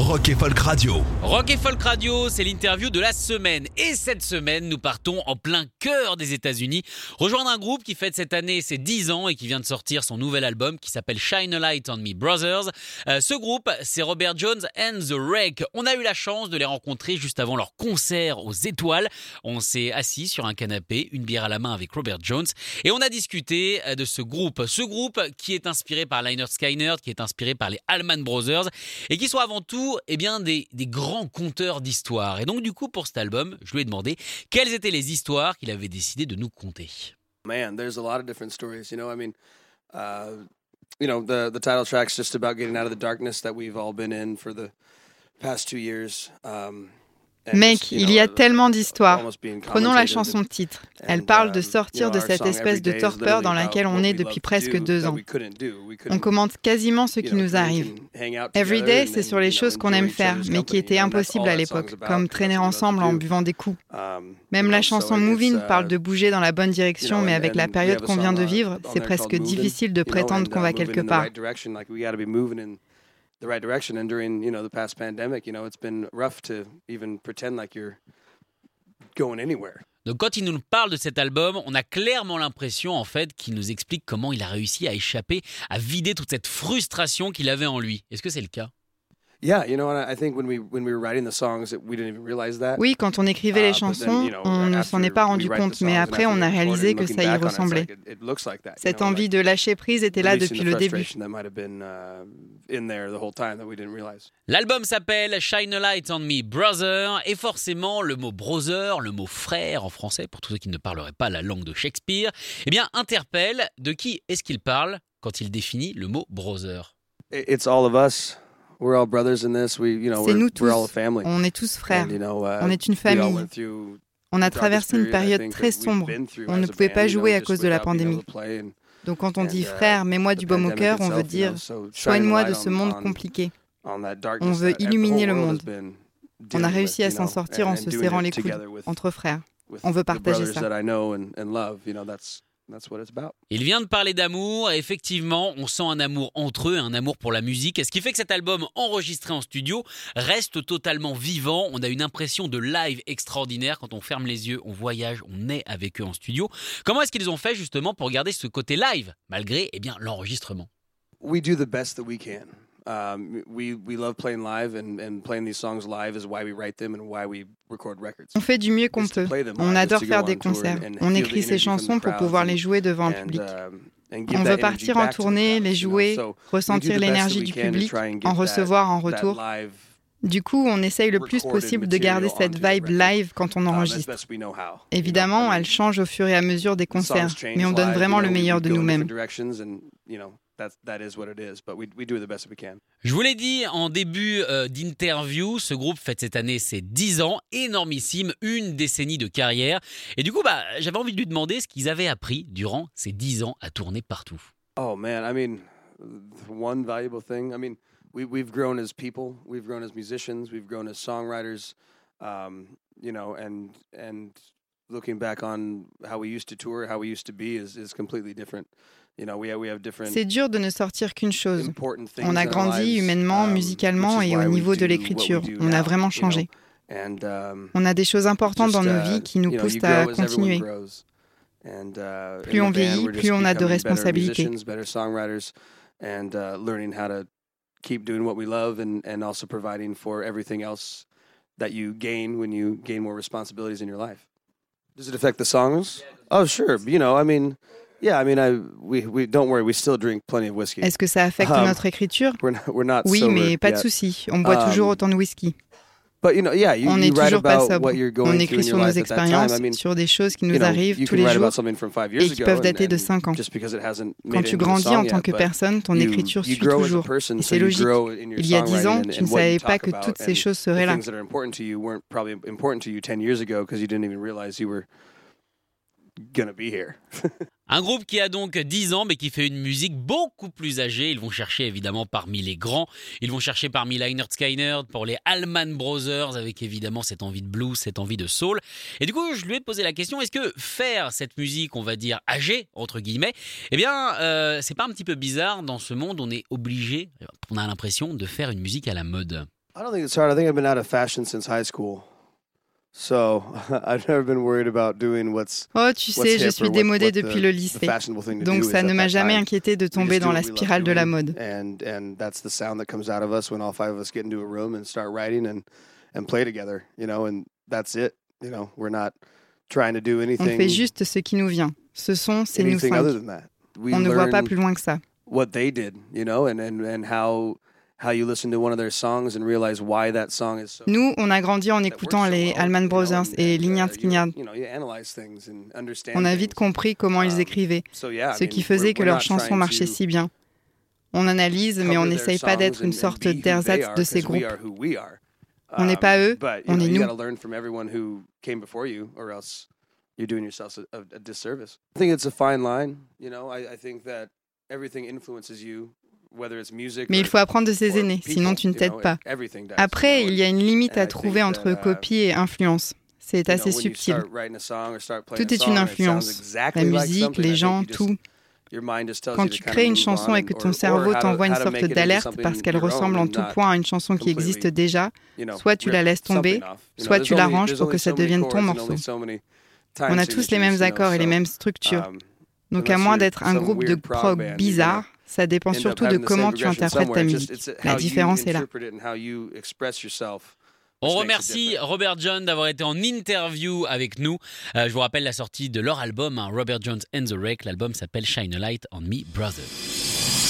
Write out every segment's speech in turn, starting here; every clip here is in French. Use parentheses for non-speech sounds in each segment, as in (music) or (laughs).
Rock et Folk Radio. Rock et Folk Radio, c'est l'interview de la semaine. Et cette semaine, nous partons en plein cœur des États-Unis, rejoindre un groupe qui fête cette année ses 10 ans et qui vient de sortir son nouvel album qui s'appelle Shine a Light on Me Brothers. Euh, ce groupe, c'est Robert Jones and the Wreck. On a eu la chance de les rencontrer juste avant leur concert aux Étoiles. On s'est assis sur un canapé, une bière à la main avec Robert Jones, et on a discuté euh, de ce groupe. Ce groupe qui est inspiré par Liner Skynyrd, qui est inspiré par les Allman Brothers, et qui sont avant tout eh bien, des, des grands conteurs d'histoires. Et donc, du coup, pour cet album, je lui ai demandé quelles étaient les histoires qu'il avait décidé de nous conter. Man, there's a lot of different stories. You know, I mean, uh, you know, the the title track's just about getting out of the darkness that we've all been in for the past two years. Um, Mec, il y a tellement d'histoires. Prenons la chanson titre. Elle parle de sortir de cette espèce de torpeur dans laquelle on est depuis presque deux ans. On commente quasiment ce qui nous arrive. Everyday, c'est sur les choses qu'on aime faire, mais qui étaient impossibles à l'époque, comme traîner ensemble en buvant des coups. Même la chanson Moving parle de bouger dans la bonne direction, mais avec la période qu'on vient de vivre, c'est presque difficile de prétendre qu'on va quelque part. The right direction. And during you know the past pandemic, you know it's been rough to even pretend like you're going anywhere. Donc quand il nous parle de cet album, on a clairement l'impression en fait qu'il nous explique comment il a réussi à échapper, à vider toute cette frustration qu'il avait en lui. Est-ce que c'est le cas? Oui, quand on écrivait les uh, chansons, on ne s'en est pas rendu compte, mais après on a réalisé que ça y ressemblait. Cette envie de lâcher prise était là depuis le début. L'album s'appelle Shine a Light on Me Brother, et forcément le mot brother, le mot frère en français, pour tous ceux qui ne parleraient pas la langue de Shakespeare, eh bien interpelle de qui est-ce qu'il parle quand il définit le mot brother? It's all of us. C'est nous tous. On est tous frères. Uh, on est une famille. On a traversé une période très sombre. On ne pouvait pas jouer à cause de la pandémie. Donc quand on dit uh, frère, mets-moi du baume au cœur, on veut dire soigne-moi de ce monde compliqué. On veut illuminer le monde. On a réussi à s'en sortir en se serrant les coudes entre frères. On veut partager ça. Il vient de parler d'amour, et effectivement, on sent un amour entre eux, un amour pour la musique, ce qui fait que cet album enregistré en studio reste totalement vivant. On a une impression de live extraordinaire. Quand on ferme les yeux, on voyage, on est avec eux en studio. Comment est-ce qu'ils ont fait justement pour garder ce côté live, malgré eh bien l'enregistrement? We do the best that we can. On fait du mieux qu'on peut. On adore faire des concerts. On écrit ces chansons pour pouvoir les jouer devant un public. Um, on veut partir en tournée, les jouer, ressentir l'énergie du public, en recevoir en retour. Du coup, on essaye le plus possible de garder cette vibe live quand on um, enregistre. Évidemment, elle change au fur et à mesure des concerts, mais on donne vraiment le meilleur de nous-mêmes. Je vous l'ai dit en début euh, d'interview, ce groupe fête cette année ses 10 ans, énormissime, une décennie de carrière. Et du coup, bah, j'avais envie de lui demander ce qu'ils avaient appris durant ces 10 ans à tourner partout. Oh man, I mean, one valuable thing. I mean, we, we've grown as people, we've grown as musicians, we've grown as songwriters, um, you know, and and looking back on how we used to tour, how we used to be is, is completely different. C'est dur de ne sortir qu'une chose. On a grandi humainement, um, musicalement et au niveau de l'écriture. On a vraiment changé. Um, on a des choses importantes dans nos uh, vies qui nous poussent à continuer. Uh, plus on vieillit, plus on a de responsabilités. And learning how to keep doing what we love and, and also providing for everything else that you gain when you gain more responsibilities in your life. Does it affect the songs? Oh, sure. You know, I mean, est-ce que ça affecte um, notre écriture? Oui, mais pas de souci. On boit toujours um, autant de whisky. on n'est toujours pas sobre. On écrit sur nos expériences, sur des choses qui nous arrivent tous les jours et qui peuvent dater de 5 ans. Quand tu grandis en tant que personne, ton écriture suit toujours. Et c'est logique. Il y a 10 ans, tu ne savais pas que toutes ces choses seraient là. (laughs) Un groupe qui a donc 10 ans mais qui fait une musique beaucoup plus âgée. Ils vont chercher évidemment parmi les grands. Ils vont chercher parmi Lynyrd Skynyrd pour les Allman Brothers avec évidemment cette envie de blues, cette envie de soul. Et du coup, je lui ai posé la question est-ce que faire cette musique, on va dire âgée entre guillemets, eh bien, euh, c'est pas un petit peu bizarre dans ce monde On est obligé, on a l'impression de faire une musique à la mode. I don't think it's hard. I think I've been out of fashion since high school. So, (laughs) I've never been worried about doing what's, oh, tu sais, je suis démodé depuis le lycée. Donc ça ne m'a jamais inquiété de tomber dans la spirale de la mode. And, and that's the sound that comes out of us when all five of us get into a room and start writing and, and play together, you know, and that's it. You know, we're not trying to do anything. On fait juste ce qui nous vient. Ce son, c'est nous cinq. On ne voit pas plus loin que ça. What they did, you know, and, and, and how nous, on a grandi en écoutant les Allman Brothers et Lynyrd Skynyrd. On a vite compris comment ils um, écrivaient, ce qui faisait que leurs chansons marchaient si bien. On analyse, mais on n'essaye pas d'être une sorte d'ersatz de ces groupes. On n'est pas eux, um, on est nous. you're doing yourself a, a, disservice. I think it's a fine line. You know, I, I think that everything influences you mais il faut apprendre de ses aînés, sinon tu ne t'aides pas. Après, il y a une limite à trouver entre uh, copie et influence. C'est assez subtil. Tout est une influence. La musique, les gens, tout. Quand tu crées une chanson et que ton cerveau t'envoie une sorte d'alerte parce qu'elle ressemble en tout point à une chanson qui existe déjà, soit tu la laisses tomber, soit tu l'arranges pour que ça devienne ton morceau. On a tous les mêmes accords et les mêmes structures. Um, Donc à moins d'être un groupe de prog bizarre, ça dépend surtout de comment tu interprètes ta musique. La différence est là. On remercie Robert John d'avoir été en interview avec nous. Euh, je vous rappelle la sortie de leur album, hein, Robert Jones and the Wreck. L'album s'appelle Shine a Light on Me, Brother.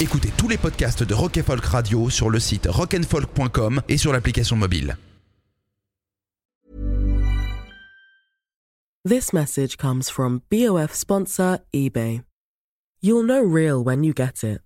Écoutez tous les podcasts de Rock Folk Radio sur le site rockandfolk.com et sur l'application mobile. This message comes from BOF sponsor eBay. You'll know real when you get it.